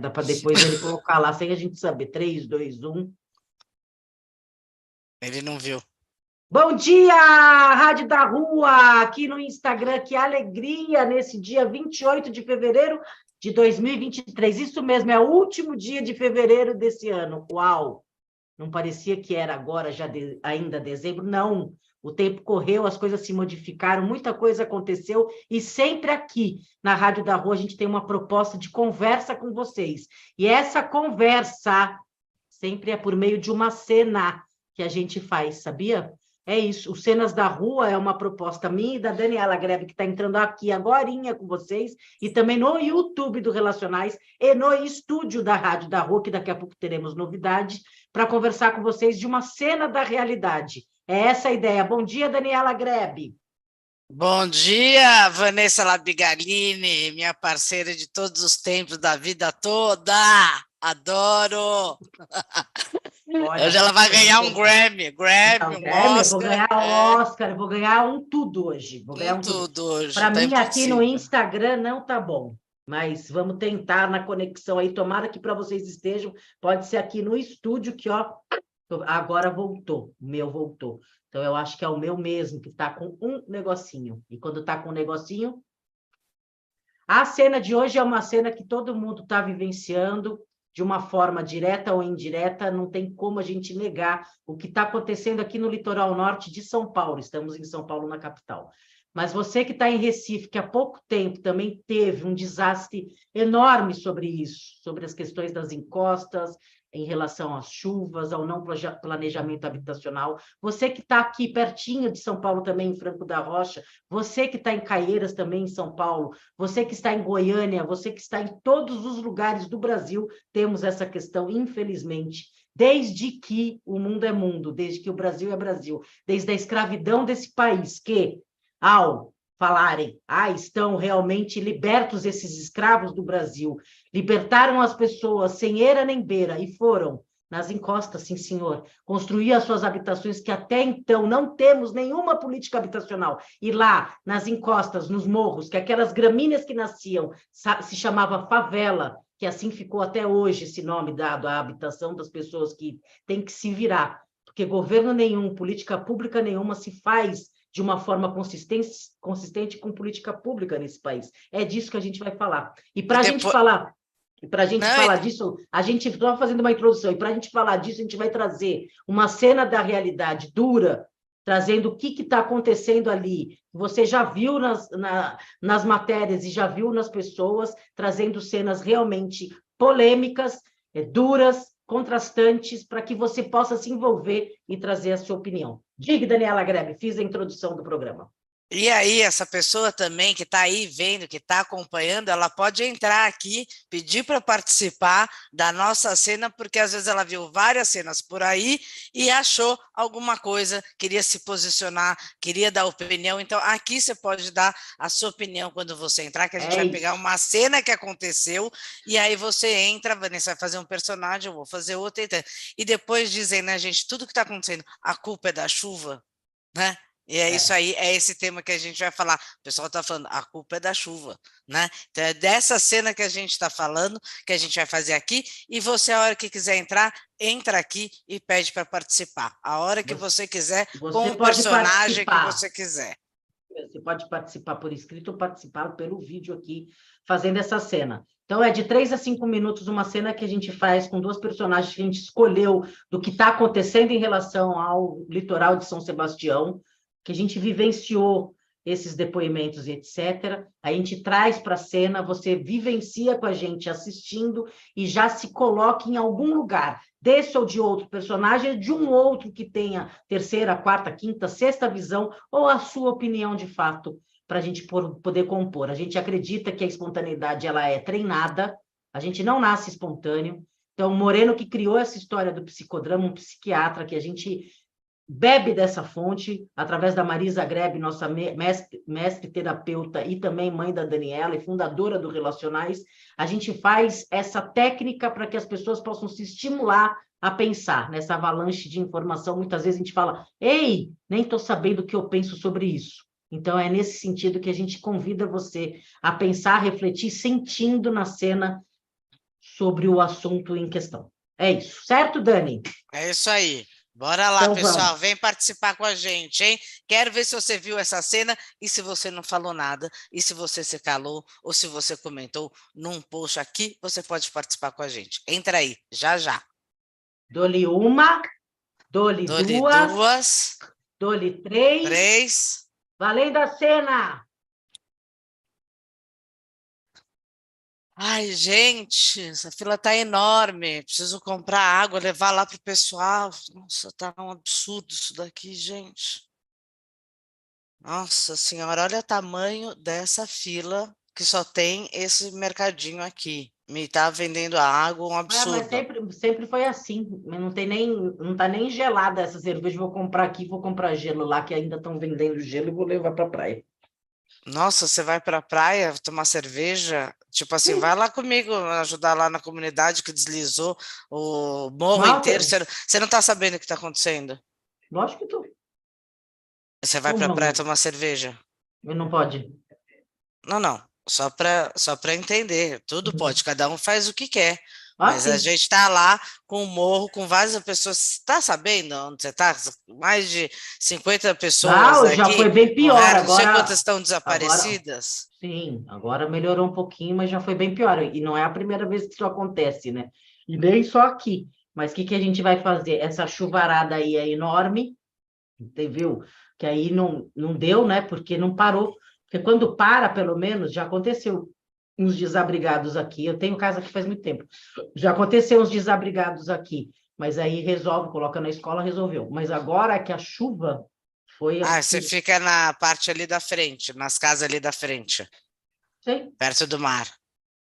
Dá para depois ele colocar lá, sem a gente saber. 3, 2, 1. Ele não viu. Bom dia, Rádio da Rua, aqui no Instagram. Que alegria nesse dia 28 de fevereiro de 2023. Isso mesmo, é o último dia de fevereiro desse ano. Uau! Não parecia que era agora, já de, ainda dezembro. Não, o tempo correu, as coisas se modificaram, muita coisa aconteceu, e sempre aqui na Rádio da Rua a gente tem uma proposta de conversa com vocês. E essa conversa sempre é por meio de uma cena que a gente faz, sabia? É isso, o Cenas da Rua é uma proposta minha e da Daniela Greve, que está entrando aqui agora com vocês, e também no YouTube do Relacionais e no estúdio da Rádio da Rua, que daqui a pouco teremos novidades, para conversar com vocês de uma cena da realidade. É essa a ideia. Bom dia, Daniela Grebe. Bom dia, Vanessa Labigalini, minha parceira de todos os tempos da vida toda. Adoro! Olha, hoje ela vai ganhar um Grammy, Grammy, um Grammy Oscar. Vou ganhar um é. Oscar, vou ganhar um tudo hoje. Vou ganhar um, um tudo. tudo hoje. Para tá mim, impossível. aqui no Instagram não tá bom. Mas vamos tentar na conexão aí. Tomara que para vocês estejam. Pode ser aqui no estúdio, que ó, agora voltou. O meu voltou. Então, eu acho que é o meu mesmo, que está com um negocinho. E quando está com um negocinho. A cena de hoje é uma cena que todo mundo está vivenciando de uma forma direta ou indireta, não tem como a gente negar o que está acontecendo aqui no litoral norte de São Paulo. Estamos em São Paulo, na capital. Mas você que está em Recife, que há pouco tempo também teve um desastre enorme sobre isso, sobre as questões das encostas, em relação às chuvas, ao não planejamento habitacional. Você que está aqui pertinho de São Paulo também, em Franco da Rocha, você que está em Caieiras também, em São Paulo, você que está em Goiânia, você que está em todos os lugares do Brasil, temos essa questão, infelizmente, desde que o mundo é mundo, desde que o Brasil é Brasil, desde a escravidão desse país, que, ao falarem, ah, estão realmente libertos esses escravos do Brasil, libertaram as pessoas sem eira nem beira e foram nas encostas, sim, senhor, construir as suas habitações que até então não temos nenhuma política habitacional. E lá, nas encostas, nos morros, que aquelas gramíneas que nasciam se chamava favela, que assim ficou até hoje esse nome dado à habitação das pessoas que têm que se virar, porque governo nenhum, política pública nenhuma se faz de uma forma consistente, consistente com política pública nesse país. É disso que a gente vai falar. E para a Depois... gente falar, para a gente Não, falar é... disso, a gente está fazendo uma introdução, e para a gente falar disso, a gente vai trazer uma cena da realidade dura, trazendo o que está acontecendo ali. Você já viu nas, na, nas matérias e já viu nas pessoas, trazendo cenas realmente polêmicas, é, duras, contrastantes, para que você possa se envolver e trazer a sua opinião. Diga, Daniela Grebe, fiz a introdução do programa. E aí, essa pessoa também que está aí vendo, que está acompanhando, ela pode entrar aqui, pedir para participar da nossa cena, porque às vezes ela viu várias cenas por aí e achou alguma coisa, queria se posicionar, queria dar opinião. Então, aqui você pode dar a sua opinião quando você entrar, que a gente é vai pegar uma cena que aconteceu, e aí você entra, Vanessa vai fazer um personagem, eu vou fazer outro, e depois dizem, né, gente, tudo que está acontecendo, a culpa é da chuva, né? E é, é, isso aí, é esse tema que a gente vai falar. O pessoal está falando, a culpa é da chuva, né? Então é dessa cena que a gente está falando, que a gente vai fazer aqui, e você, a hora que quiser entrar, entra aqui e pede para participar. A hora que você quiser, você com o personagem participar. que você quiser. Você pode participar por escrito ou participar pelo vídeo aqui, fazendo essa cena. Então, é de três a cinco minutos uma cena que a gente faz com duas personagens que a gente escolheu do que está acontecendo em relação ao litoral de São Sebastião, que a gente vivenciou esses depoimentos e etc. A gente traz para a cena, você vivencia com a gente assistindo e já se coloca em algum lugar, desse ou de outro personagem, de um outro que tenha terceira, quarta, quinta, sexta visão, ou a sua opinião de fato, para a gente poder compor. A gente acredita que a espontaneidade ela é treinada, a gente não nasce espontâneo. Então, Moreno, que criou essa história do psicodrama, um psiquiatra que a gente bebe dessa fonte, através da Marisa Grebe, nossa mestre, mestre, terapeuta e também mãe da Daniela e fundadora do Relacionais, a gente faz essa técnica para que as pessoas possam se estimular a pensar nessa avalanche de informação. Muitas vezes a gente fala, ei, nem estou sabendo o que eu penso sobre isso. Então, é nesse sentido que a gente convida você a pensar, refletir, sentindo na cena sobre o assunto em questão. É isso, certo, Dani? É isso aí. Bora lá, então, pessoal, vamos. vem participar com a gente, hein? Quero ver se você viu essa cena e se você não falou nada, e se você se calou, ou se você comentou num post aqui, você pode participar com a gente. Entra aí, já já. Dole uma, dole, dole duas, duas, dole três, três. Valendo a cena! Ai, gente, essa fila tá enorme. Preciso comprar água, levar lá para o pessoal. Nossa, tá um absurdo isso daqui, gente. Nossa senhora, olha o tamanho dessa fila que só tem esse mercadinho aqui. Me tá vendendo água, um absurdo. Ah, mas sempre, sempre foi assim. Não tem nem, não tá nem gelada essa cerveja. Vou comprar aqui, vou comprar gelo lá, que ainda estão vendendo gelo e vou levar para a praia. Nossa, você vai para a praia tomar cerveja? Tipo assim, Sim. vai lá comigo ajudar lá na comunidade que deslizou o morro inteiro. Você, você não está sabendo o que está acontecendo? Lógico que estou. Você vai para a praia tomar cerveja? Não pode. Não, não. Só para só entender. Tudo uhum. pode, cada um faz o que quer. Ah, Mas a gente está lá com o morro, com várias pessoas. Está sabendo onde você está? Mais de 50 pessoas. Não, aqui, já foi bem pior. Agora, não sei quantas estão desaparecidas. Agora, sim, agora melhorou um pouquinho, mas já foi bem pior. E não é a primeira vez que isso acontece, né? E nem só aqui. Mas o que, que a gente vai fazer? Essa chuvarada aí é enorme, entendeu? Que aí não, não deu, né? Porque não parou. Porque quando para, pelo menos, já aconteceu uns desabrigados aqui. Eu tenho casa aqui faz muito tempo. Já aconteceu uns desabrigados aqui, mas aí resolve, coloca na escola, resolveu. Mas agora que a chuva foi. Ah, você fica na parte ali da frente, nas casas ali da frente. Sim. Perto do mar.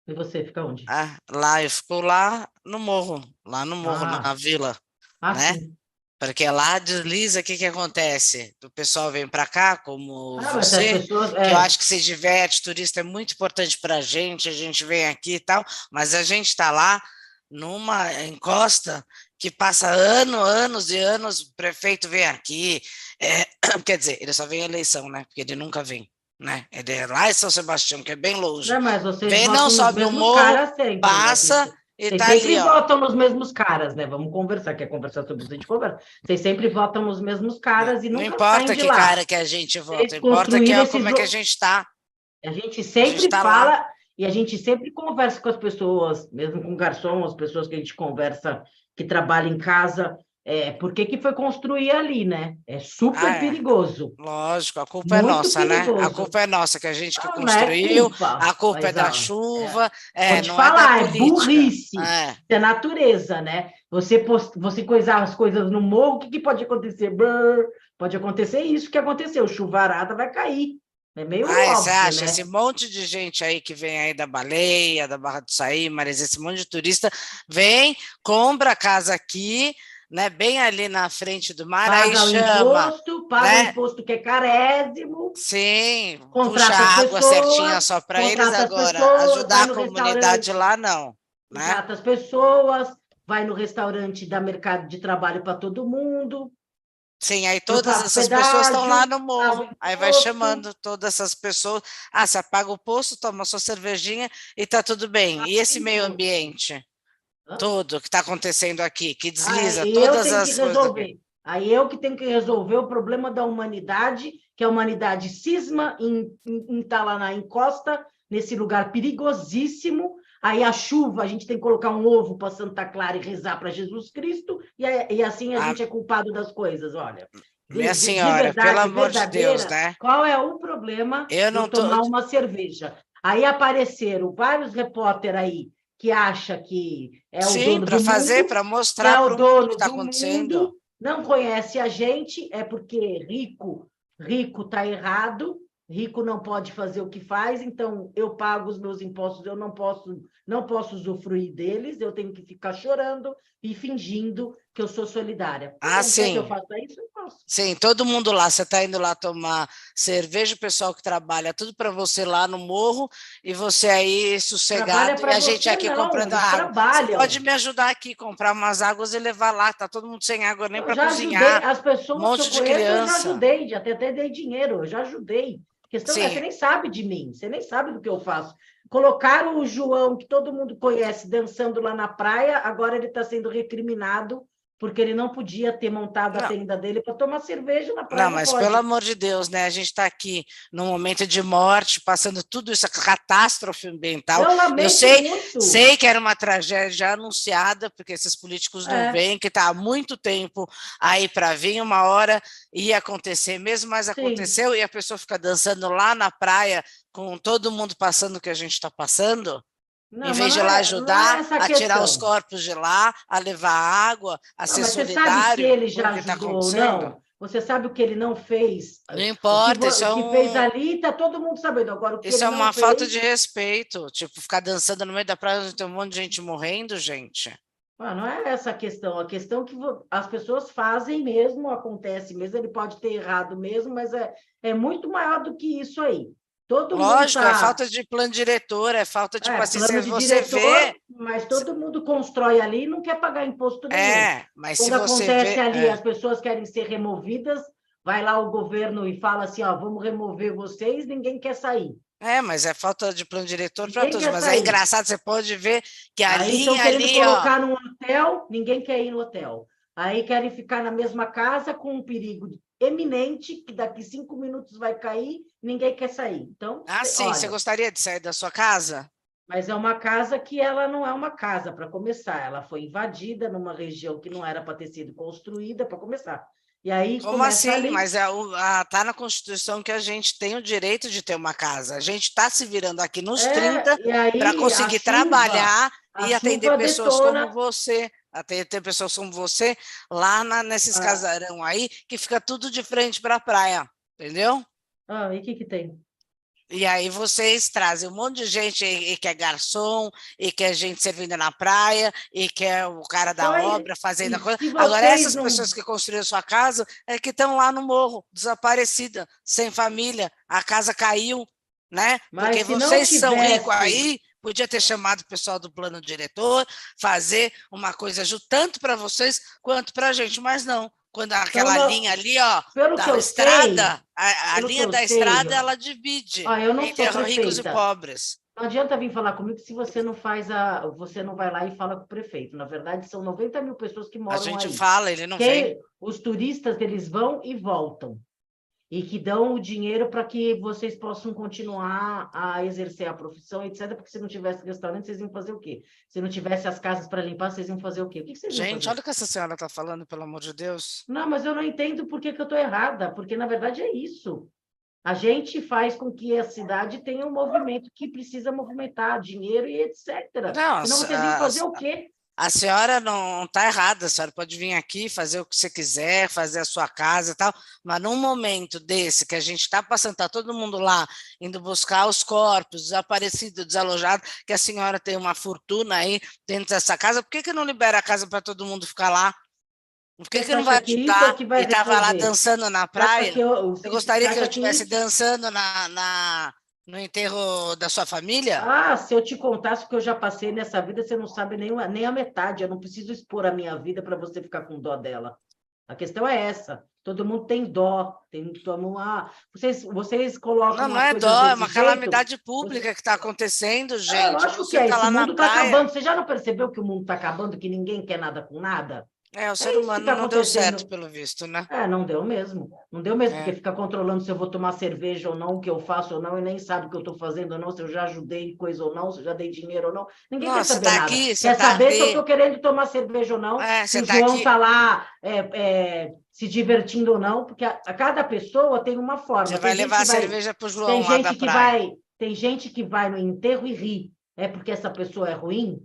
E você fica onde? Ah, lá, eu fico lá no morro, lá no morro, ah. na vila. Ah, né? Sim. Porque lá desliza, o que, que acontece? O pessoal vem para cá, como ah, você, pessoas, é... que eu acho que se diverte, turista é muito importante para a gente, a gente vem aqui e tal, mas a gente está lá numa encosta que passa ano, anos e anos, o prefeito vem aqui, é, quer dizer, ele só vem em eleição, né? Porque ele nunca vem. Né? Ele é lá em São Sebastião, que é bem longe. Não, mas vocês vem, não sobe o morro, né, passa, Vocês tá sempre ali, votam nos mesmos caras, né? Vamos conversar. Quer conversar sobre isso? A gente conversa. Vocês sempre votam nos mesmos caras e não importa que lá. cara que a gente vota, importa que é, como é que a gente está. A gente sempre a gente tá fala lá. e a gente sempre conversa com as pessoas, mesmo com garçom, as pessoas que a gente conversa que trabalham em casa. É, por que, que foi construir ali, né? É super ah, é. perigoso. Lógico, a culpa é Muito é nossa, perigoso. né? A culpa é nossa, que a gente que não, construiu, não é culpa, a culpa é da chuva, é. é não falar, é, é burrice, é. é natureza, né? Você, post, você coisar as coisas no morro, o que, que pode acontecer? Brrr, pode acontecer isso que aconteceu, chuvarada vai cair. É meio ah, óbvio, você acha? Né? Esse monte de gente aí que vem aí da Baleia, da Barra do Saí, mas esse monte de turista vem, compra a casa aqui, né, bem ali na frente do mar, paga aí chama. Imposto, paga né? o imposto que é carésimo. Sim, puxa a água pessoas, certinha só para eles agora. Pessoas, ajudar a comunidade lá, não. Né? Trata as pessoas, vai no restaurante, dá mercado de trabalho para todo mundo. Sim, aí todas essas pessoas estão lá no morro. Aí vai chamando todas essas pessoas. Ah, você apaga o posto, toma sua cervejinha e tá tudo bem. E esse meio ambiente? Tudo que está acontecendo aqui, que desliza Aí todas as coisas. Aí eu que tenho que resolver o problema da humanidade, que a humanidade cisma em estar tá lá na encosta, nesse lugar perigosíssimo. Aí a chuva, a gente tem que colocar um ovo para Santa Clara e rezar para Jesus Cristo, e, e assim a, a, gente é culpado das coisas, olha. Minha de, senhora, de verdade, pelo amor de Deus, né? Qual é o problema eu não de tomar tô... uma cerveja? Aí apareceram vários repórteres aí que acha que é o Sim, dono para fazer, para mostrar é o dono que está acontecendo. Mundo, não conhece a gente, é porque rico, rico está errado, rico não pode fazer o que faz, então eu pago os meus impostos, eu não posso, não posso usufruir deles, eu tenho que ficar chorando e fingindo que eu sou solidária. Ah, sim. eu faço isso, eu faço. Sim, todo mundo lá, você está indo lá tomar cerveja, o pessoal que trabalha, tudo para você lá no morro, e você aí sossegado, e a gente aqui não, comprando água. Pode me ajudar aqui, comprar umas águas e levar lá, tá todo mundo sem água nem para cozinhar. As pessoas um monte de criança. eu já ajudei, já até, até dei dinheiro, eu já ajudei. A questão Sim. é, você nem sabe de mim, você nem sabe do que eu faço. Colocaram o João, que todo mundo conhece, dançando lá na praia, agora ele está sendo recriminado porque ele não podia ter montado não. a tenda dele para tomar cerveja na praia. Não, mas pode. pelo amor de Deus, né? A gente está aqui num momento de morte, passando tudo isso, catástrofe ambiental. Eu, Eu sei, muito. sei que era uma tragédia anunciada, porque esses políticos não é. vêm, que está há muito tempo aí para vir, uma hora ia acontecer mesmo, mas aconteceu Sim. e a pessoa fica dançando lá na praia com todo mundo passando o que a gente está passando. Não, em vez de ir lá é, ajudar é a tirar os corpos de lá, a levar água, a não, ser solidário. Você sabe que ele já tá ajudou, tá não? Você sabe o que ele não fez? Não importa, o que, isso é um... que fez ali, está todo mundo sabendo. Agora, o que isso é uma fez... falta de respeito. Tipo, ficar dançando no meio da praia, tem um monte de gente morrendo, gente. Ah, não é essa a questão. A questão que as pessoas fazem mesmo, acontece mesmo. Ele pode ter errado mesmo, mas é, é muito maior do que isso aí. Todo Lógico, é tá... é falta de plano diretor, é falta de é, assim, se você diretor, vê. Mas todo mundo constrói ali e não quer pagar imposto nenhum. É, mas Quando se você acontece vê, ali, é. as pessoas querem ser removidas, vai lá o governo e fala assim: ó, vamos remover vocês, ninguém quer sair. É, mas é falta de plano diretor para todos. Mas é sair. é engraçado, você pode ver que a Aí estão ali. colocar ó... num hotel, ninguém quer ir no hotel. Aí querem ficar na mesma casa com um perigo eminente que daqui cinco minutos vai cair, ninguém quer sair. Então, ah, sim, olha, você gostaria de sair da sua casa? Mas é uma casa que ela não é uma casa para começar. Ela foi invadida numa região que não era para ter sido construída para começar. E aí Como assim? Ali... Mas é está na Constituição que a gente tem o direito de ter uma casa. A gente está se virando aqui nos é, 30 para conseguir chuva, trabalhar e atender pessoas detona... como você. Até ter pessoas como você lá na, nesses ah. casarão aí, que fica tudo de frente para a praia, entendeu? Ah, e o que, que tem? E aí vocês trazem um monte de gente e, e que é garçom, e que é gente servindo na praia, e que é o cara da obra fazendo a coisa. Agora, essas não... pessoas que construíram sua casa é que estão lá no morro, desaparecida, sem família, a casa caiu, né? Mas Porque vocês tivesse... são ricos aí, podia ter chamado o pessoal do plano diretor, fazer uma coisa tanto para vocês quanto para a gente, mas não. Quando aquela então, linha ali, ó, da estrada, sei, a, a linha da sei, estrada, ela divide ah, entre ricos e pobres. Não adianta vir falar comigo se você não faz a. Você não vai lá e fala com o prefeito. Na verdade, são 90 mil pessoas que moram. A gente aí. fala, ele não vem. Os turistas, eles vão e voltam e que dão o dinheiro para que vocês possam continuar a exercer a profissão, etc. Porque se não tivesse restaurante, vocês iam fazer o quê? Se não tivesse as casas para limpar, vocês iam fazer o quê? O que vocês Gente, olha o que essa senhora está falando, pelo amor de Deus. Não, mas eu não entendo por que, que eu estou errada, porque na verdade é isso. A gente faz com que a cidade tenha um movimento que precisa movimentar dinheiro e etc. Não, Senão vocês iam fazer a, o quê? A senhora não está errada, a senhora pode vir aqui, fazer o que você quiser, fazer a sua casa e tal, mas num momento desse que a gente está passando, está todo mundo lá indo buscar os corpos, desaparecidos, desalojados, que a senhora tem uma fortuna aí dentro dessa casa, por que, que não libera a casa para todo mundo ficar lá? Por que, que não vai ajudar que vai e estava lá dançando na praia? Eu, eu, gostaria que eu estivesse dançando na, na no enterro da sua família? Ah, se eu te contasse o que eu já passei nessa vida, você não sabe nem, nem a metade. Eu não preciso expor a minha vida para você ficar com dó dela. A questão é essa. Todo mundo tem dó, tem toma ah, vocês vocês colocam Não, não é dó, é uma jeito. calamidade pública que está acontecendo, é, gente. É, lógico você que é. Tá o mundo está acabando. Você já não percebeu que o mundo está acabando, que ninguém quer nada com nada? É, o ser é humano tá não deu certo, pelo visto, né? É, não deu mesmo. Não deu mesmo, é. porque fica controlando se eu vou tomar cerveja ou não, o que eu faço ou não, e nem sabe o que eu estou fazendo ou não, se eu já ajudei coisa ou não, se eu já dei dinheiro ou não. Ninguém Nossa, quer saber tá nada. Aqui, quer tá saber se eu estou querendo tomar cerveja ou não, é, se o tá João está lá é, é, se divertindo ou não, porque a, a, cada pessoa tem uma forma. Você tem vai levar a cerveja para o João tem gente que vai Tem gente que vai no enterro e ri. É porque essa pessoa é ruim?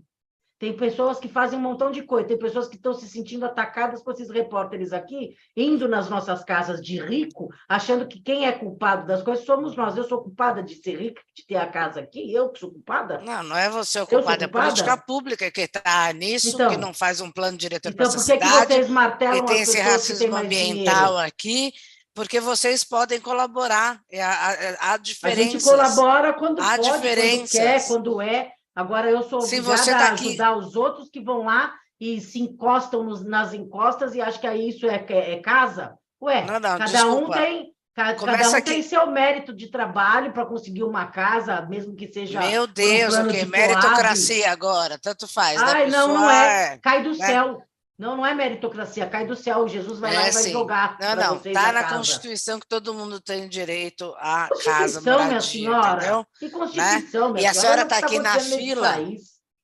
Tem pessoas que fazem um montão de coisa, tem pessoas que estão se sentindo atacadas por esses repórteres aqui, indo nas nossas casas de rico, achando que quem é culpado das coisas somos nós. Eu sou culpada de ser rica, de ter a casa aqui, eu que sou culpada? Não, não é você o culpado, é a política pública que está nisso, então, que não faz um plano diretor então, para essa cidade. Então, por que vocês martelam e tem esse racismo ambiental dinheiro? aqui? porque vocês podem colaborar. Há, há diferenças. A gente colabora quando há pode, quando quer, quando é. Agora eu sou obrigada tá a ajudar aqui... os outros que vão lá e se encostam nos, nas encostas e acham que isso é, é, é casa. Ué, não, não, cada desculpa. um tem. Cada, cada um aqui... tem seu mérito de trabalho para conseguir uma casa, mesmo que seja. Meu Deus, um o que? Meritocracia agora, tanto faz. Né? Ai, não, não é. Cai do né? céu. Não, não é meritocracia, cai do céu. Jesus vai é, lá e vai sim. jogar. Não, não, está na casa. Constituição que todo mundo tem direito à casa, moradia, minha senhora. entendeu? Que Constituição, né? minha E a senhora está tá aqui na fila.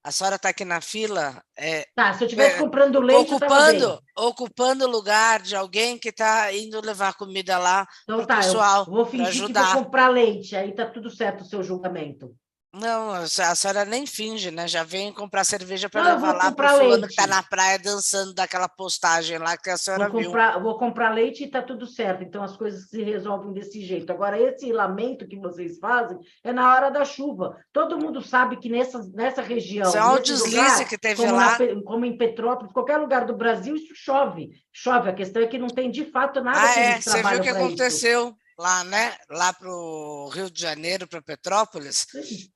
A senhora está aqui na fila. É, tá, se eu estivesse é, comprando leite. Ocupando, ocupando o lugar de alguém que está indo levar comida lá então, tá, pessoal. Eu vou fingir que vou comprar leite, aí está tudo certo o seu julgamento. Não, a senhora nem finge, né? Já vem comprar cerveja para levar lá para o fulano que está na praia dançando daquela postagem lá que a senhora vou comprar, viu. Vou comprar leite e está tudo certo. Então as coisas se resolvem desse jeito. Agora, esse lamento que vocês fazem é na hora da chuva. Todo mundo sabe que nessa, nessa região. Isso é um deslize lugar, que teve como lá. Na, como em Petrópolis, qualquer lugar do Brasil, isso chove. Chove. A questão é que não tem de fato nada ah, que é? Você viu o que aconteceu? Isso lá, né? Lá para o Rio de Janeiro, para Petrópolis.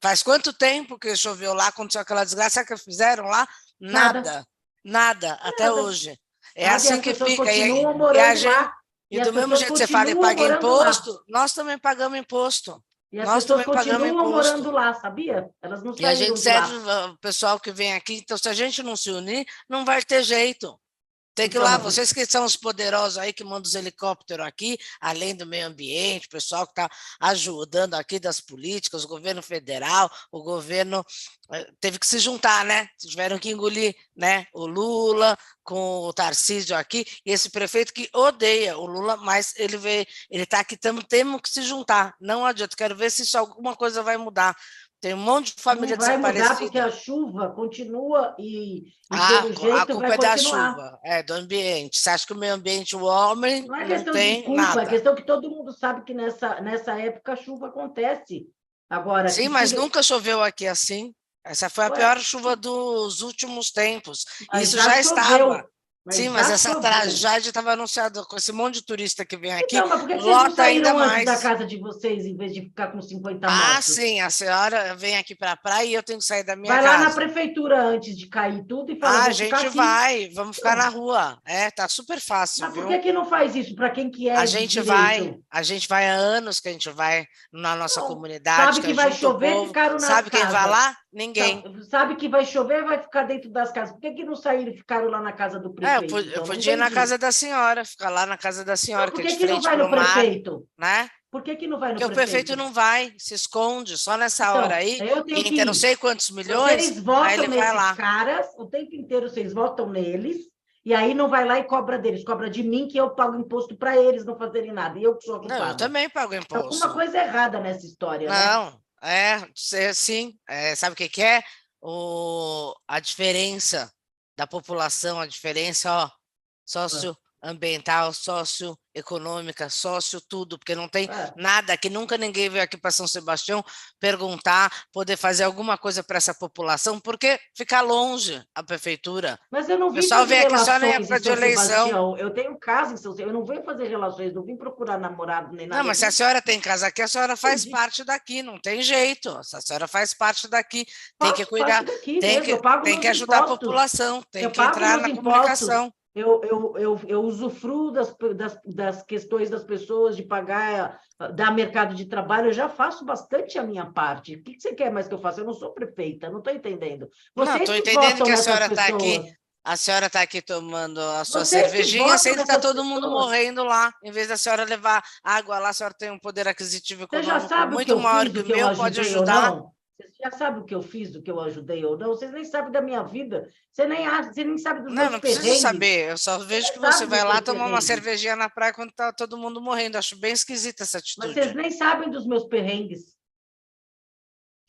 Faz quanto tempo que choveu lá, aconteceu aquela desgraça que fizeram lá? Nada, nada, nada até nada. hoje. É assim que fica. E, e, a gente, lá, e, e do mesmo jeito que você fala e paga imposto, lá. nós também pagamos imposto. E as nós pessoas continuam morando lá, sabia? Elas não E a gente serve o pessoal que vem aqui, então se a gente não se unir, não vai ter jeito. Tem que ir lá, vocês que são os poderosos aí que mandam os helicópteros aqui, além do meio ambiente, o pessoal que está ajudando aqui das políticas, o governo federal, o governo eh, teve que se juntar, né? Tiveram que engolir né? o Lula com o Tarcísio aqui, e esse prefeito que odeia o Lula, mas ele vê, ele está aqui, tamo, temos que se juntar. Não adianta, quero ver se isso alguma coisa vai mudar. Tem um monte de família não vai desaparecida. Mudar porque a chuva continua e, e ah, pelo jeito a culpa vai é da chuva, é do ambiente. Você acha que o meio ambiente, o homem, não, é questão tem de culpa, nada. É questão que todo mundo sabe que nessa, nessa época a chuva acontece. Agora, Sim, mas nunca choveu aqui assim. Essa foi a Ué? pior chuva dos últimos tempos. Isso já, já estava. Mas Sim, mas essa tragédia estava anunciada com esse monte de turista que vem aqui. Então, mas por que lota ainda mais. da casa de vocês em vez de ficar com 50 motos? Ah, sim, a senhora vem aqui para a praia e eu tenho que sair da minha vai casa. Vai lá na prefeitura antes de cair tudo e fala. Ah, a gente vai, vamos ficar na rua. É, tá super fácil. Mas por que, que não faz isso para quem que é? A gente vai, a gente vai há anos que a gente vai na nossa comunidade. Sabe que, que vai chover, ficaram na Sabe quem vai lá? Ninguém. Sabe que vai chover, vai ficar dentro das casas. Por que, que não saíram e ficaram lá na casa do é, prefeito? É, eu, então, podia ir na casa da senhora, ficar lá na casa da senhora, então, por que, que, que não vai no mar, prefeito? Né? Por que, que não vai no Porque prefeito? o prefeito não vai, se esconde, só nessa então, hora aí, entra não sei quantos milhões, vocês votam aí ele vai lá. caras, o tempo inteiro vocês votam neles, e aí não vai lá e cobra deles, cobra de mim que eu pago imposto para eles não fazerem nada, e eu que sou a Não, eu também pago imposto. Tem alguma coisa errada nessa história, né? Não, né? É, sim, é, sabe o que, que é? o, a diferença da população, a diferença ó, socioambiental, sócio econômica, sócio, tudo, porque não tem é. nada que nunca ninguém veio aqui para São Sebastião perguntar, poder fazer alguma coisa para essa população, porque fica longe a prefeitura. Mas eu não vim pessoal vem aqui só na época de eleição. Sebastião. Eu tenho casa em São Sebastião, eu não venho fazer relações, não vim procurar namorado nem nada. Não, mas se a senhora tem casa aqui, a senhora faz Entendi. parte daqui, não tem jeito. Se a senhora faz parte daqui, tem que cuidar, tem, que, tem que ajudar impostos. a população, tem eu que entrar na impostos. comunicação eu, eu, eu, eu usufruo das, das, das questões das pessoas, de pagar, dar mercado de trabalho, eu já faço bastante a minha parte. O que você quer mais que eu faça? Eu não sou prefeita, não estou entendendo. Vocês não, estou entendendo que a senhora está aqui. A senhora está aqui tomando a sua Vocês cervejinha, sendo que está todo mundo morrendo lá. Em vez da senhora levar água lá, a senhora tem um poder aquisitivo econômico muito maior que o meu, pode ajudar. Você já sabe o que eu fiz, do que eu ajudei ou não? Vocês nem sabem da minha vida. Você nem, você nem sabe dos não, meus Não, não preciso saber. Eu só vejo você que você vai lá tomar uma cervejinha na praia quando está todo mundo morrendo. Acho bem esquisita essa atitude. Mas vocês nem sabem dos meus perrengues.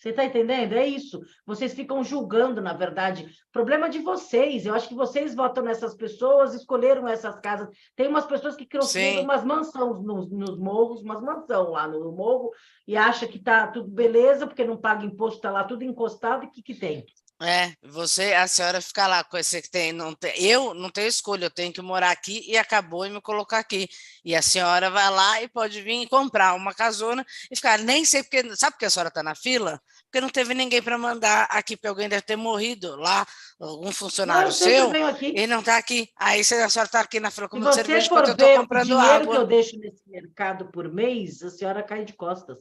Você está entendendo? É isso. Vocês ficam julgando, na verdade. Problema de vocês. Eu acho que vocês votam nessas pessoas, escolheram essas casas. Tem umas pessoas que construíram umas mansões nos, nos, morros, umas mansões lá no morro, e acha que está tudo beleza, porque não paga imposto, está lá tudo encostado, e o que, que tem? É, você, a senhora fica lá com esse que tem, não tem, eu não tenho escolha, eu tenho que morar aqui e acabou e me colocar aqui. E a senhora vai lá e pode vir comprar uma casona e ficar, nem sei porque, sabe porque a senhora está na fila? Porque não teve ninguém para mandar aqui, porque alguém deve ter morrido lá, algum funcionário não, seu, e não está aqui. Aí a senhora está aqui na fila com o cerveja porque eu estou comprando o dinheiro água. que eu deixo nesse mercado por mês, a senhora cai de costas.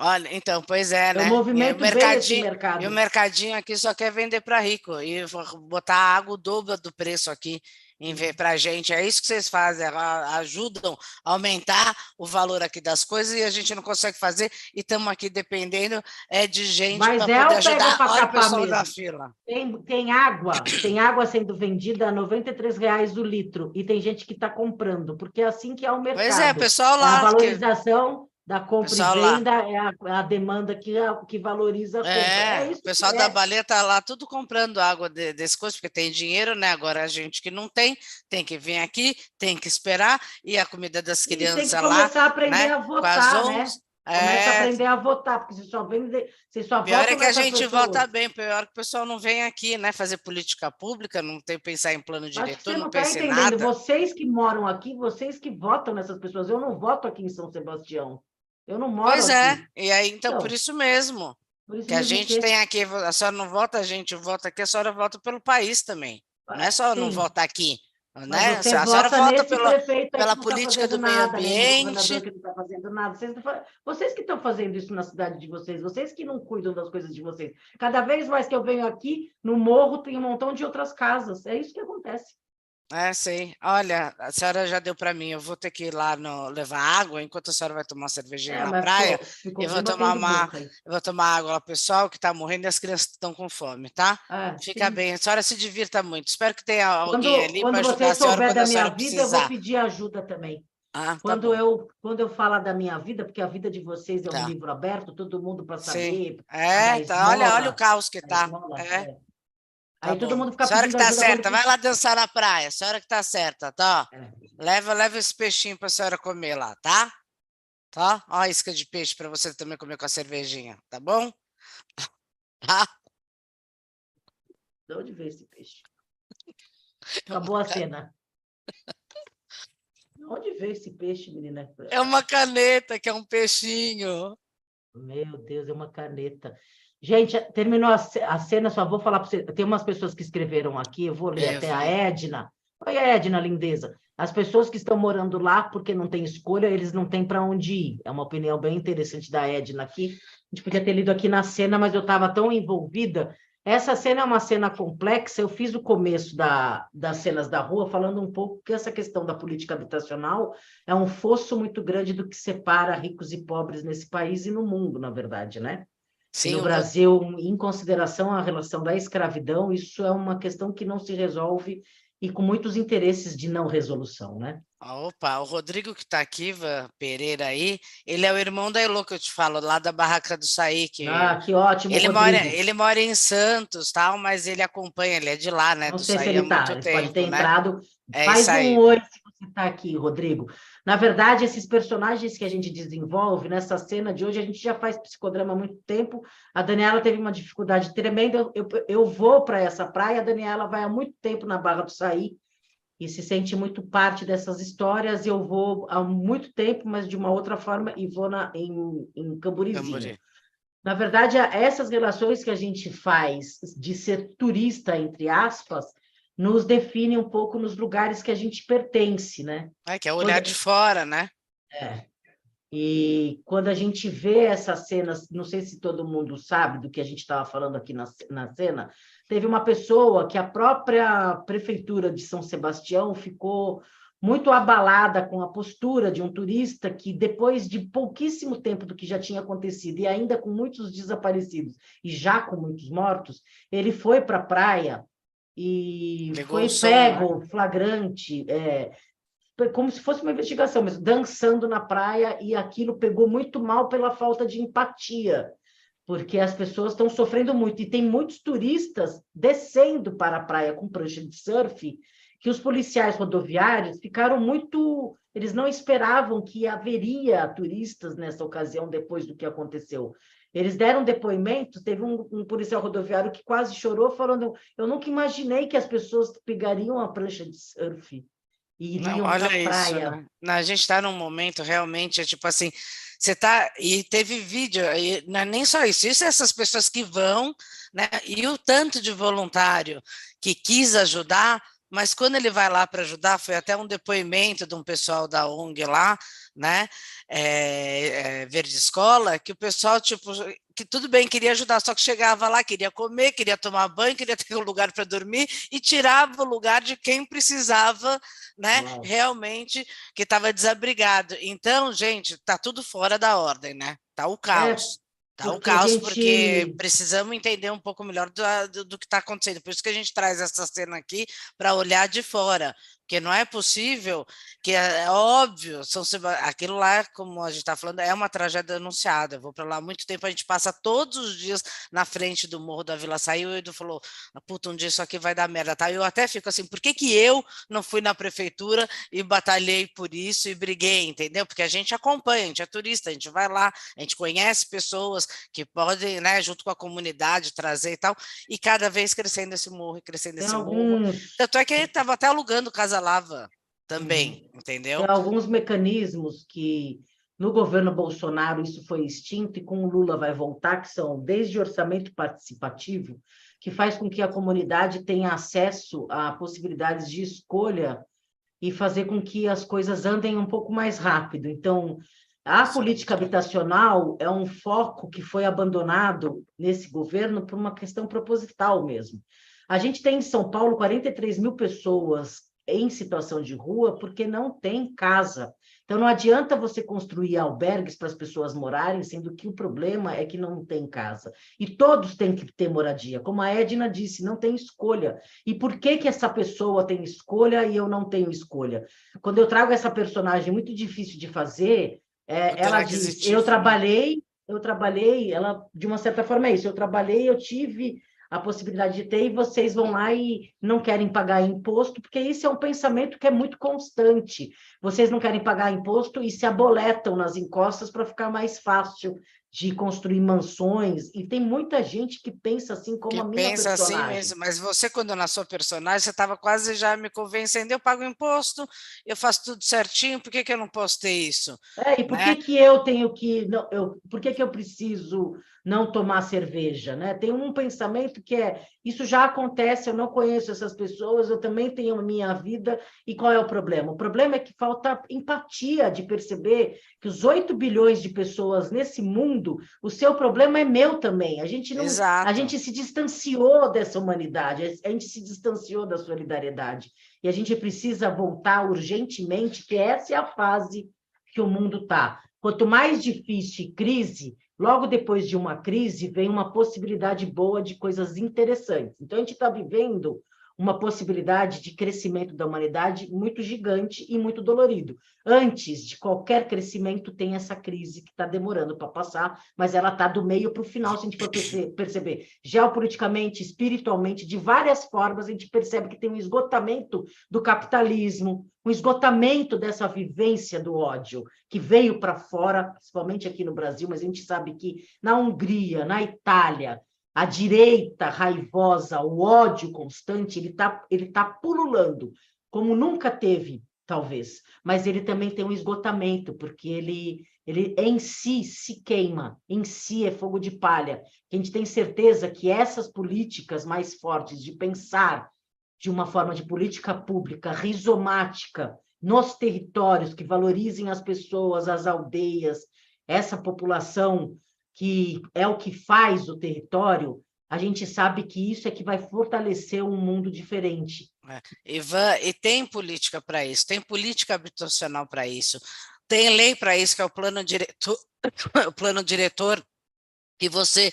Olha, então, pois é, né? O movimento e o mercadinho, mercado. E o mercadinho aqui só quer vender para rico e botar água o dobro do preço aqui para a gente. É isso que vocês fazem, ajudam a aumentar o valor aqui das coisas e a gente não consegue fazer e estamos aqui dependendo é, de gente para é poder ajudar Olha o pessoal mesmo. da fila. Tem, tem água, tem água sendo vendida a R$ reais o litro e tem gente que está comprando, porque é assim que é o mercado. Pois é, pessoal lá. É a valorização que da compra pessoal e venda lá... é a, a, demanda que, que valoriza a compra. É, é o pessoal da é. baleia está lá tudo comprando água de, desse coisa, porque tem dinheiro, né? Agora a gente que não tem, tem que vir aqui, tem que esperar, e a comida das crianças lá. Tem que começar lá, a aprender né? a votar, né? Começa é... a aprender a votar, porque você só vem, você só pior é que a gente vota bem, pior que o pessoal não vem aqui, né, fazer política pública, não tem que pensar em plano diretor, não, não tá pensa em nada. Vocês que moram aqui, vocês que votam nessas pessoas, eu não voto aqui em São Sebastião. Eu não moro Pois é, e aí, então, então por isso mesmo. Por isso que a gente que... tem aqui, a senhora não vota, a gente vota aqui, a senhora vota pelo país também. Não é só Sim. não votar aqui. Né? A senhora vota pela, pela tá política tá do meio nada, ambiente. Que não tá fazendo nada. Vocês, vocês que estão fazendo isso na cidade de vocês, vocês que não cuidam das coisas de vocês. Cada vez mais que eu venho aqui, no morro tem um montão de outras casas. É isso que acontece. É, sim. Olha, a senhora já deu para mim. Eu vou ter que ir lá no, levar água enquanto a senhora vai tomar uma cervejinha é, na praia. Eu vou tomar uma, eu vou tomar água lá, pessoal, que está morrendo e as crianças estão com fome, tá? É, Fica sim. bem. A senhora se divirta muito. Espero que tenha alguém quando, ali para ajudar a senhora quando a senhora vida, precisar. Eu vou pedir ajuda também. Ah, tá quando, eu, quando eu falar da minha vida, porque a vida de vocês é um tá. livro aberto, todo mundo para saber. Sim. É, tá. Esmola, olha, olha o caos que tá. Esmola, é. É. Tá Aí todo mundo fica senhora que tá certa, vai lá dançar na praia. Senhora que tá certa, tá? É. Leva, leva esse peixinho para a senhora comer lá, tá? Tá? Ó a isca de peixe para você também comer com a cervejinha, tá bom? Tá? De onde veio esse peixe? Acabou a cena. De onde veio esse peixe, menina? É uma caneta, que é um peixinho. Meu Deus, é uma caneta. Gente, terminou a cena, só vou falar para você. Tem umas pessoas que escreveram aqui, eu vou ler é, até a Edna. Oi, Edna, lindeza. As pessoas que estão morando lá porque não tem escolha, eles não têm para onde ir. É uma opinião bem interessante da Edna aqui. A gente podia ter lido aqui na cena, mas eu estava tão envolvida. Essa cena é uma cena complexa. Eu fiz o começo da, das cenas da rua falando um pouco que essa questão da política habitacional é um fosso muito grande do que separa ricos e pobres nesse país e no mundo, na verdade, né? Sim, no Brasil, em consideração à relação da escravidão, isso é uma questão que não se resolve e com muitos interesses de não resolução, né? Opa, o Rodrigo que está aqui, Pereira aí, ele é o irmão da Elô que eu te falo, lá da Barraca do Saí. Que ah, que ótimo, ele mora, ele mora em Santos, tal, mas ele acompanha, ele é de lá, né? Não do sei Saí se ele tá, tempo, pode ter né? entrado. É Faz um oi se você está aqui, Rodrigo. Na verdade, esses personagens que a gente desenvolve nessa cena de hoje, a gente já faz psicodrama há muito tempo. A Daniela teve uma dificuldade tremenda. Eu, eu vou para essa praia, a Daniela vai há muito tempo na Barra do Saí e se sente muito parte dessas histórias. Eu vou há muito tempo, mas de uma outra forma, e vou na, em, em Camburizinho. Camburi. Na verdade, essas relações que a gente faz de ser turista, entre aspas, nos define um pouco nos lugares que a gente pertence, né? É, que é o olhar quando... de fora, né? É. E quando a gente vê essas cenas, não sei se todo mundo sabe do que a gente estava falando aqui na, na cena, teve uma pessoa que a própria prefeitura de São Sebastião ficou muito abalada com a postura de um turista que, depois de pouquíssimo tempo do que já tinha acontecido, e ainda com muitos desaparecidos e já com muitos mortos, ele foi para a praia e Pegou foi pego, né? flagrante, é, como se fosse uma investigação, mas dançando na praia, e aquilo pegou muito mal pela falta de empatia, porque as pessoas estão sofrendo muito, e tem muitos turistas descendo para a praia com prancha de surf, que os policiais rodoviários ficaram muito. Eles não esperavam que haveria turistas nessa ocasião, depois do que aconteceu. Eles deram depoimento, teve um, um, policial rodoviário que quase chorou, falando: Eu nunca imaginei que as pessoas pegariam a prancha de surf e iriam para a praia. Né? A gente está num momento realmente, é tipo assim, você tá e teve vídeo, e não é nem só isso, isso é essas pessoas que vão, né? E o tanto de voluntário que quis ajudar, mas quando ele vai lá para ajudar, foi até um depoimento de um pessoal da ONG lá, né, é, é, Verde Escola, que o pessoal, tipo, que tudo bem, queria ajudar, só que chegava lá, queria comer, queria tomar banho, queria ter um lugar para dormir, e tirava o lugar de quem precisava, né, Uau. realmente, que estava desabrigado. Então, gente, tá tudo fora da ordem, né, tá o é, caos. É. Tá um caos, gente... porque precisamos entender um pouco melhor do, do, do que está acontecendo. Por isso que a gente traz essa cena aqui para olhar de fora, porque não é possível que é, é óbvio, São aquilo lá, como a gente está falando, é uma tragédia anunciada. Eu vou para lá há muito tempo, a gente passa todos os dias na frente do Morro da Vila Saiu, e o Edu falou, puta, um dia isso aqui vai dar merda, tá? Eu até fico assim, por que, que eu não fui na prefeitura e batalhei por isso e briguei, entendeu? Porque a gente acompanha, a gente é turista, a gente vai lá, a gente conhece pessoas que podem, né, junto com a comunidade, trazer e tal, e cada vez crescendo esse morro, crescendo esse morro. Tanto é que estava até alugando casa lava também, uhum. entendeu? Tem alguns mecanismos que no governo Bolsonaro isso foi extinto e com o Lula vai voltar, que são desde orçamento participativo, que faz com que a comunidade tenha acesso a possibilidades de escolha e fazer com que as coisas andem um pouco mais rápido. Então, a política habitacional é um foco que foi abandonado nesse governo por uma questão proposital mesmo. A gente tem em São Paulo 43 mil pessoas em situação de rua porque não tem casa. Então, não adianta você construir albergues para as pessoas morarem, sendo que o problema é que não tem casa. E todos têm que ter moradia. Como a Edna disse, não tem escolha. E por que, que essa pessoa tem escolha e eu não tenho escolha? Quando eu trago essa personagem muito difícil de fazer, é, ela diz: Eu trabalhei, eu trabalhei, ela, de uma certa forma, é isso. Eu trabalhei, eu tive a possibilidade de ter, e vocês vão lá e não querem pagar imposto, porque isso é um pensamento que é muito constante. Vocês não querem pagar imposto e se aboletam nas encostas para ficar mais fácil de construir mansões, e tem muita gente que pensa assim como que a minha pensa assim personagem. assim mesmo, mas você quando na sua personagem, você estava quase já me convencendo, eu pago imposto, eu faço tudo certinho, por que, que eu não posso ter isso? É, e por né? que, que eu tenho que, não, eu, por que, que eu preciso não tomar cerveja, né? Tem um pensamento que é, isso já acontece, eu não conheço essas pessoas, eu também tenho a minha vida, e qual é o problema? O problema é que falta empatia de perceber que os 8 bilhões de pessoas nesse mundo, o seu problema é meu também. A gente não, Exato. a gente se distanciou dessa humanidade, a gente se distanciou da solidariedade. E a gente precisa voltar urgentemente, que essa é a fase que o mundo está. Quanto mais difícil crise, logo depois de uma crise, vem uma possibilidade boa de coisas interessantes. Então, a gente está vivendo uma possibilidade de crescimento da humanidade muito gigante e muito dolorido. Antes de qualquer crescimento, tem essa crise que está demorando para passar, mas ela está do meio para o final, se a gente for perceber. Geopoliticamente, espiritualmente, de várias formas, a gente percebe que tem um esgotamento do capitalismo, um esgotamento dessa vivência do ódio, que veio para fora, principalmente aqui no Brasil, mas a gente sabe que na Hungria, na Itália, a direita raivosa, o ódio constante, ele está ele tá pululando, como nunca teve, talvez. Mas ele também tem um esgotamento, porque ele, ele em si se queima, em si é fogo de palha. A gente tem certeza que essas políticas mais fortes de pensar de uma forma de política pública rizomática nos territórios que valorizem as pessoas, as aldeias, essa população que é o que faz o território, a gente sabe que isso é que vai fortalecer um mundo diferente. É. Ivan, e tem política para isso, tem política habitacional para isso, tem lei para isso, que é o plano diretor, o plano diretor, que você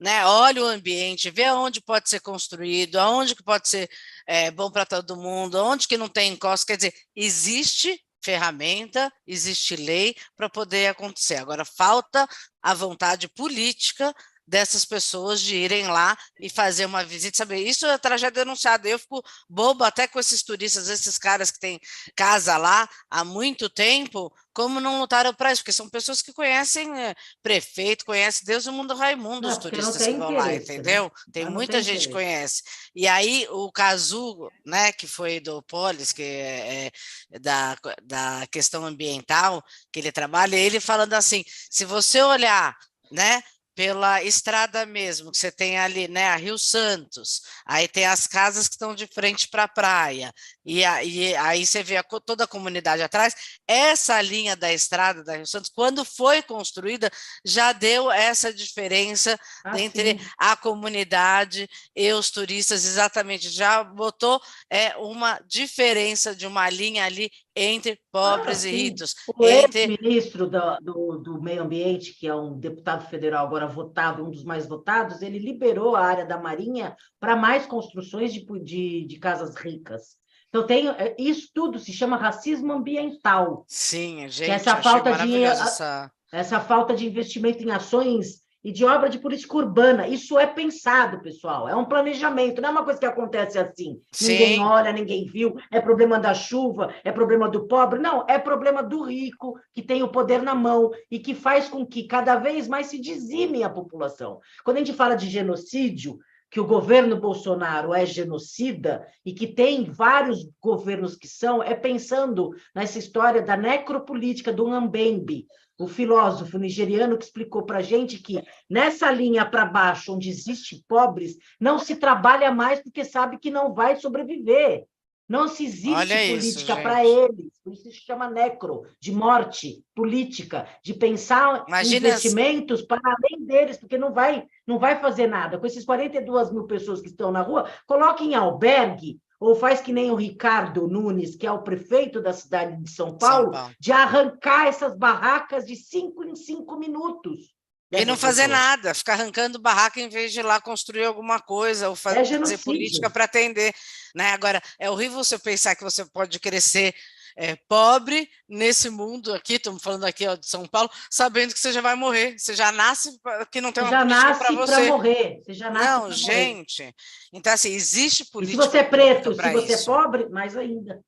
né, olha o ambiente, vê aonde pode ser construído, aonde que pode ser é, bom para todo mundo, aonde que não tem encosto, quer dizer, existe ferramenta, existe lei para poder acontecer. Agora, falta a vontade política dessas pessoas de irem lá e fazer uma visita, saber, isso é tragédia denunciada, eu fico boba até com esses turistas, esses caras que têm casa lá há muito tempo, como não lutaram para isso, porque são pessoas que conhecem é, prefeito, conhecem Deus e o mundo Raimundo, não, os turistas que vão lá, né? entendeu? Né? Tem muita tem gente que conhece. E aí o Casu, né, que foi do Polis, que é, é da, da questão ambiental, que ele trabalha, ele falando assim, se você olhar, né, pela estrada mesmo, que você tem ali, né, a Rio Santos, aí tem as casas que estão de frente para a praia, e, aí, aí você vê a, toda a comunidade atrás, essa linha da estrada da Rio Santos, quando foi construída, já deu essa diferença ah, entre sim. a comunidade e os turistas, exatamente, já botou é, uma diferença de uma linha ali entre pobres ah, e ricos. O entre... ex-ministro do, do, do, Meio Ambiente, que é um deputado federal agora votado, um dos mais votados, ele liberou a área da Marinha para mais construções de, de, de casas ricas. Então, tem, é, isso tudo se chama racismo ambiental. Sim, gente, essa falta de essa... essa falta de investimento em ações e de obra de política urbana. Isso é pensado, pessoal, é um planejamento, não é uma coisa que acontece assim. Sim. Ninguém olha, ninguém viu, é problema da chuva, é problema do pobre. Não, é problema do rico, que tem o poder na mão e que faz com que cada vez mais se dizime a população. Quando a gente fala de genocídio, que o governo Bolsonaro é genocida e que tem vários governos que são, é pensando nessa história da necropolítica do Mbembe, o filósofo nigeriano que explicou para a gente que nessa linha para baixo, onde existe pobres, não se trabalha mais porque sabe que não vai sobreviver. Não se existe Olha política para eles. Por isso se chama necro, de morte política, de pensar Imagina investimentos para além deles, porque não vai, não vai fazer nada. Com esses 42 mil pessoas que estão na rua, coloque em albergue ou faz que nem o Ricardo Nunes, que é o prefeito da cidade de São Paulo, São Paulo. de arrancar essas barracas de cinco em cinco minutos. E não fazer nada, ficar arrancando barraca em vez de ir lá construir alguma coisa ou é fazer, é fazer política para atender. Né? Agora, é horrível você pensar que você pode crescer é, pobre nesse mundo aqui, estamos falando aqui ó, de São Paulo, sabendo que você já vai morrer, você já nasce que não tem uma já política para você. morrer. Você já nasce não, gente. Morrer. Então, assim, existe política. E se você é preto, se você é pobre, mais ainda.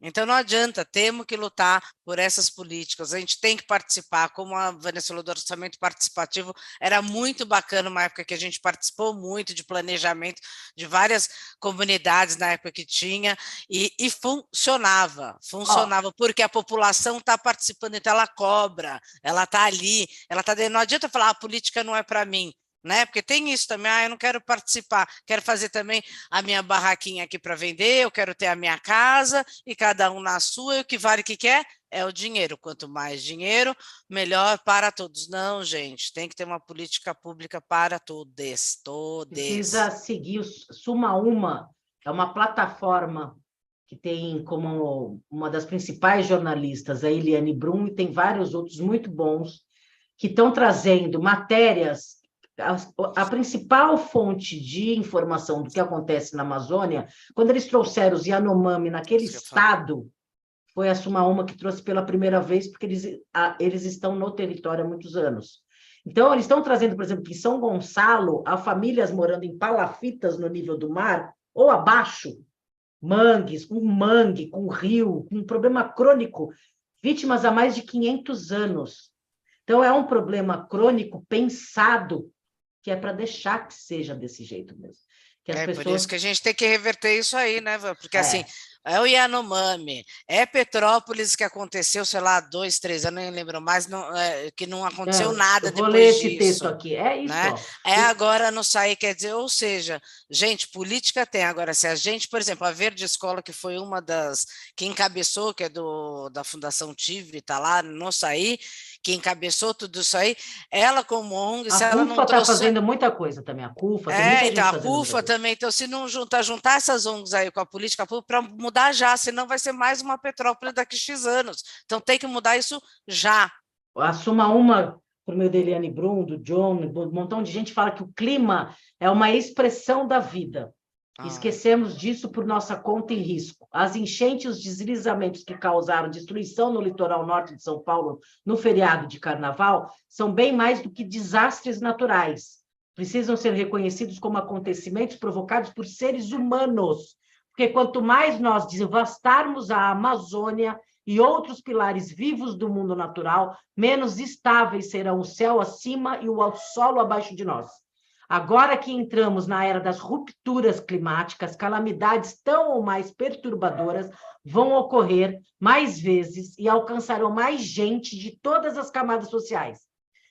Então não adianta, temos que lutar por essas políticas, a gente tem que participar, como a Vanessa falou do orçamento participativo, era muito bacana uma época que a gente participou muito de planejamento de várias comunidades na época que tinha, e, e funcionava, funcionava, oh. porque a população está participando, então ela cobra, ela está ali, ela está não adianta falar, ah, a política não é para mim, né? Porque tem isso também, ah, eu não quero participar, quero fazer também a minha barraquinha aqui para vender, eu quero ter a minha casa e cada um na sua, e o que vale que quer é o dinheiro. Quanto mais dinheiro, melhor para todos. Não, gente, tem que ter uma política pública para todos, todos. Precisa seguir o Suma Uma, é uma plataforma que tem como uma das principais jornalistas a Eliane Brum e tem vários outros muito bons que estão trazendo matérias a, a, principal fonte de informação do que acontece na Amazônia, quando eles trouxeram os Yanomami naquele estado, foi a Sumauma que trouxe pela primeira vez, porque eles, a, eles estão no território há muitos anos. Então, eles estão trazendo, por exemplo, que em São Gonçalo, há famílias morando em palafitas no nível do mar, ou abaixo, mangues, com mangue, com rio, com um problema crônico, vítimas há mais de 500 anos. Então, é um problema crônico pensado que é para deixar que seja desse jeito mesmo. Que é pessoas... por isso que a gente tem que reverter isso aí, né, Porque é. assim, é o Yanomami, é Petrópolis que aconteceu, sei lá, dois, três anos, nem lembro mais, não, é, que não aconteceu não, nada depois ler esse disso. texto aqui, é isso. Né? É agora no sair, quer dizer, ou seja, gente, política tem. Agora, se a gente, por exemplo, a Verde Escola, que foi uma das que encabeçou, que é do, da Fundação Tivre, está lá no sair, que encabeçou tudo isso aí, ela como ONG, a se ela não está fazendo muita coisa também, a CUFA. É, então, a CUFA também, então se não juntar, juntar essas ONGs aí com a política pública para mudar já, senão vai ser mais uma Petrópolis daqui a X anos. Então tem que mudar isso já. Assuma uma por meio da Eliane Brum, do John, um montão de gente fala que o clima é uma expressão da vida. Ah. Esquecemos disso por nossa conta e risco. As enchentes e os deslizamentos que causaram destruição no litoral norte de São Paulo no feriado de carnaval são bem mais do que desastres naturais. precisam ser reconhecidos como acontecimentos provocados por seres humanos, porque quanto mais nós devastarmos a Amazônia e outros pilares vivos do mundo natural, menos estáveis serão o céu acima e o solo abaixo de nós. Agora que entramos na era das rupturas climáticas, calamidades tão ou mais perturbadoras vão ocorrer mais vezes e alcançarão mais gente de todas as camadas sociais.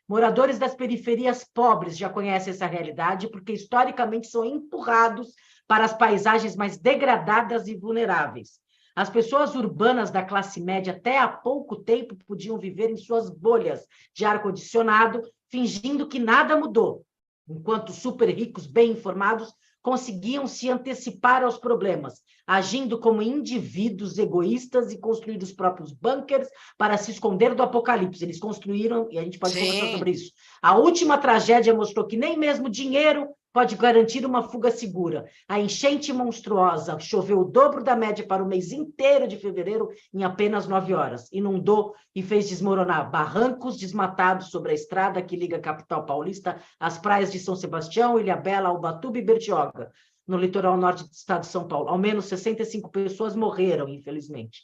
Moradores das periferias pobres já conhecem essa realidade porque historicamente são empurrados para as paisagens mais degradadas e vulneráveis. As pessoas urbanas da classe média até há pouco tempo podiam viver em suas bolhas de ar condicionado, fingindo que nada mudou, enquanto super ricos bem informados conseguiam se antecipar aos problemas, agindo como indivíduos egoístas e construir os próprios bunkers para se esconder do apocalipse. Eles construíram, e a gente pode Sim. conversar sobre isso. A última tragédia mostrou que nem mesmo dinheiro pode garantir uma fuga segura. A enchente monstruosa choveu o dobro da média para o mês inteiro de fevereiro em apenas nove horas. Inundou e fez desmoronar barrancos desmatados sobre a estrada que liga a capital paulista às praias de São Sebastião, Ilhabela, Ubatuba e Bertioga, no litoral norte do estado de São Paulo. Ao menos 65 pessoas morreram, infelizmente.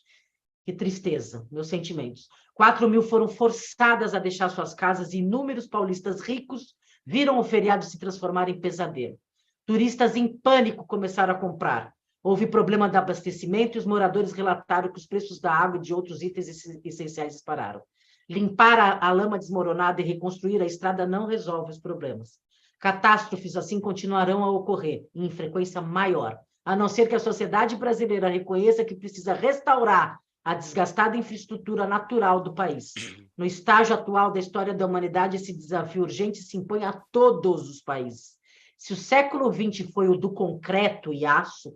Que tristeza, meus sentimentos. Quatro mil foram forçadas a deixar suas casas e inúmeros paulistas ricos viram o feriado se transformar em pesadelo. Turistas em pânico começaram a comprar. Houve problema de abastecimento e os moradores relataram que os preços da água e de outros itens essenciais dispararam. Limpar a, a lama desmoronada e reconstruir a estrada não resolve os problemas. Catástrofes assim continuarão a ocorrer, em frequência maior, a não ser que a sociedade brasileira reconheça que precisa restaurar a desgastada infraestrutura natural do país. No estágio atual da história da humanidade, esse desafio urgente se impõe a todos os países. Se o século XX foi o do concreto e aço,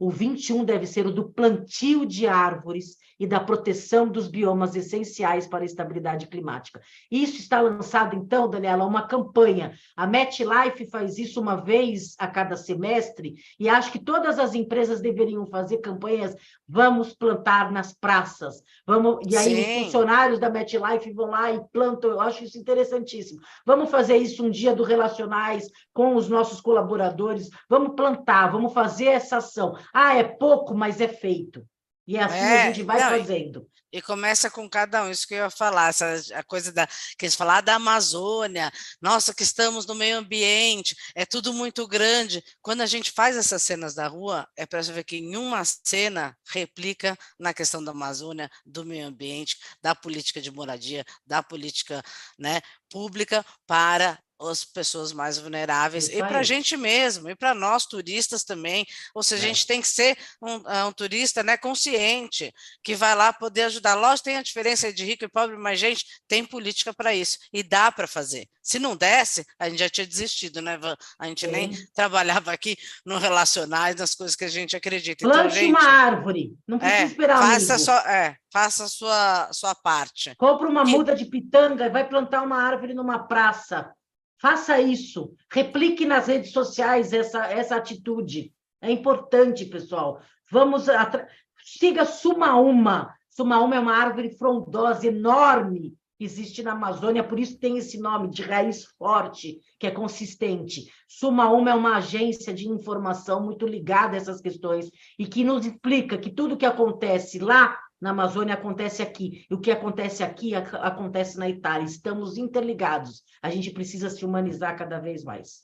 o 21 deve ser o do plantio de árvores e da proteção dos biomas essenciais para a estabilidade climática. Isso está lançado, então, Daniela, uma campanha. A MetLife faz isso uma vez a cada semestre, e acho que todas as empresas deveriam fazer campanhas. Vamos plantar nas praças. Vamos, e aí Sim. os funcionários da MetLife vão lá e plantam. Eu acho isso interessantíssimo. Vamos fazer isso um dia do Relacionais com os nossos colaboradores. Vamos plantar, vamos fazer essa ação. Ah, é pouco, mas é feito. E assim é, a gente vai não, fazendo. E começa com cada um, isso que eu ia falar, essa, a coisa da que eles falaram da Amazônia, nossa, que estamos no meio ambiente, é tudo muito grande. Quando a gente faz essas cenas da rua, é para você ver que em uma cena replica na questão da Amazônia, do meio ambiente, da política de moradia, da política né, pública para as pessoas mais vulneráveis Isso e para a gente mesmo, e para nós turistas também. Ou seja, é. a gente tem que ser um, é, um, turista né, consciente, que vai lá poder ajudar. Lógico, tem a diferença de rico e pobre, mas, gente, tem política para isso, e dá para fazer. Se não desse, a gente já tinha desistido, né, A gente Sim. nem trabalhava aqui no relacionais, nas coisas que a gente acredita. Então, Plante então, gente, uma árvore, não precisa é, esperar faça só, é, faça a sua, sua parte. Compra uma muda de pitanga e vai plantar uma árvore numa praça Faça isso. Replique nas redes sociais essa, essa atitude. É importante, pessoal. Vamos. Atra... Siga Sumaúma. Sumaúma é uma árvore frondosa enorme existe na Amazônia, por isso tem esse nome de raiz forte, que é consistente. Sumaúma é uma agência de informação muito ligada a essas questões e que nos explica que tudo que acontece lá na Amazônia acontece aqui, e o que acontece aqui acontece na Itália. Estamos interligados. A gente precisa se humanizar cada vez mais.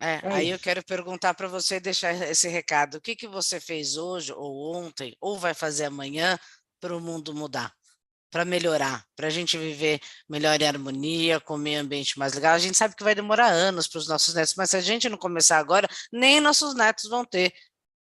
É, é aí isso. eu quero perguntar para você deixar esse recado. O que, que você fez hoje, ou ontem, ou vai fazer amanhã para o mundo mudar? Para melhorar, para a gente viver melhor em harmonia, com o meio ambiente mais legal. A gente sabe que vai demorar anos para os nossos netos, mas se a gente não começar agora, nem nossos netos vão ter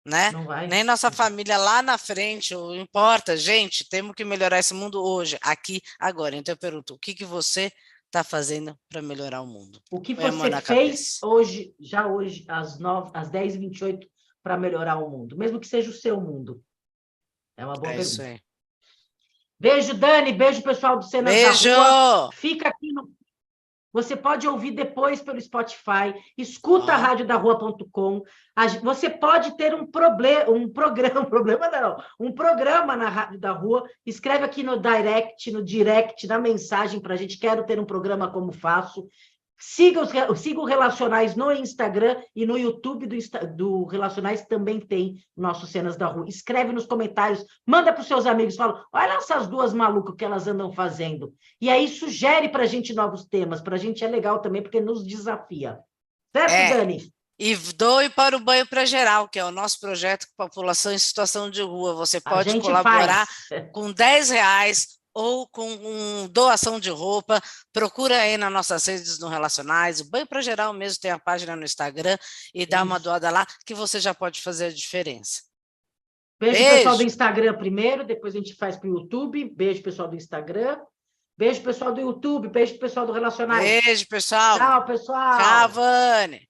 né? Nem nossa família lá na frente, não importa, gente, temos que melhorar esse mundo hoje, aqui, agora. Então eu pergunto, o que, que você está fazendo para melhorar o mundo? O que você fez cabeça. hoje, já hoje, às, 9, às 10h28, para melhorar o mundo, mesmo que seja o seu mundo? É uma boa é pergunta. Isso aí. Beijo, Dani. Beijo, pessoal do Senado. Beijo! Fica aqui no você pode ouvir depois pelo Spotify, escuta ah. a radiodarrua.com. Você pode ter um, problema, um programa, um problema não, um programa na Rádio da Rua. Escreve aqui no direct, no direct, na mensagem para a gente. Quero ter um programa como faço. Siga, os, siga o Relacionais no Instagram e no YouTube do, do Relacionais também tem nossos Cenas da Rua. Escreve nos comentários, manda para os seus amigos, fala, olha essas duas malucas que elas andam fazendo. E aí sugere para a gente novos temas, para a gente é legal também, porque nos desafia. Certo, é. Dani? E doe para o Banho para Geral, que é o nosso projeto com população em situação de rua. Você pode colaborar faz. com 10 reais ou com um, doação de roupa, procura aí nas nossas redes no Relacionais, o Banho para Geral mesmo tem a página no Instagram e dá Isso. uma doada lá que você já pode fazer a diferença. Beijo, Beijo. pessoal do Instagram primeiro, depois a gente faz para o YouTube. Beijo, pessoal do Instagram. Beijo, pessoal do YouTube. Beijo, pessoal do Relacionais. Beijo, pessoal. Tchau, pessoal. Tchau, Vane.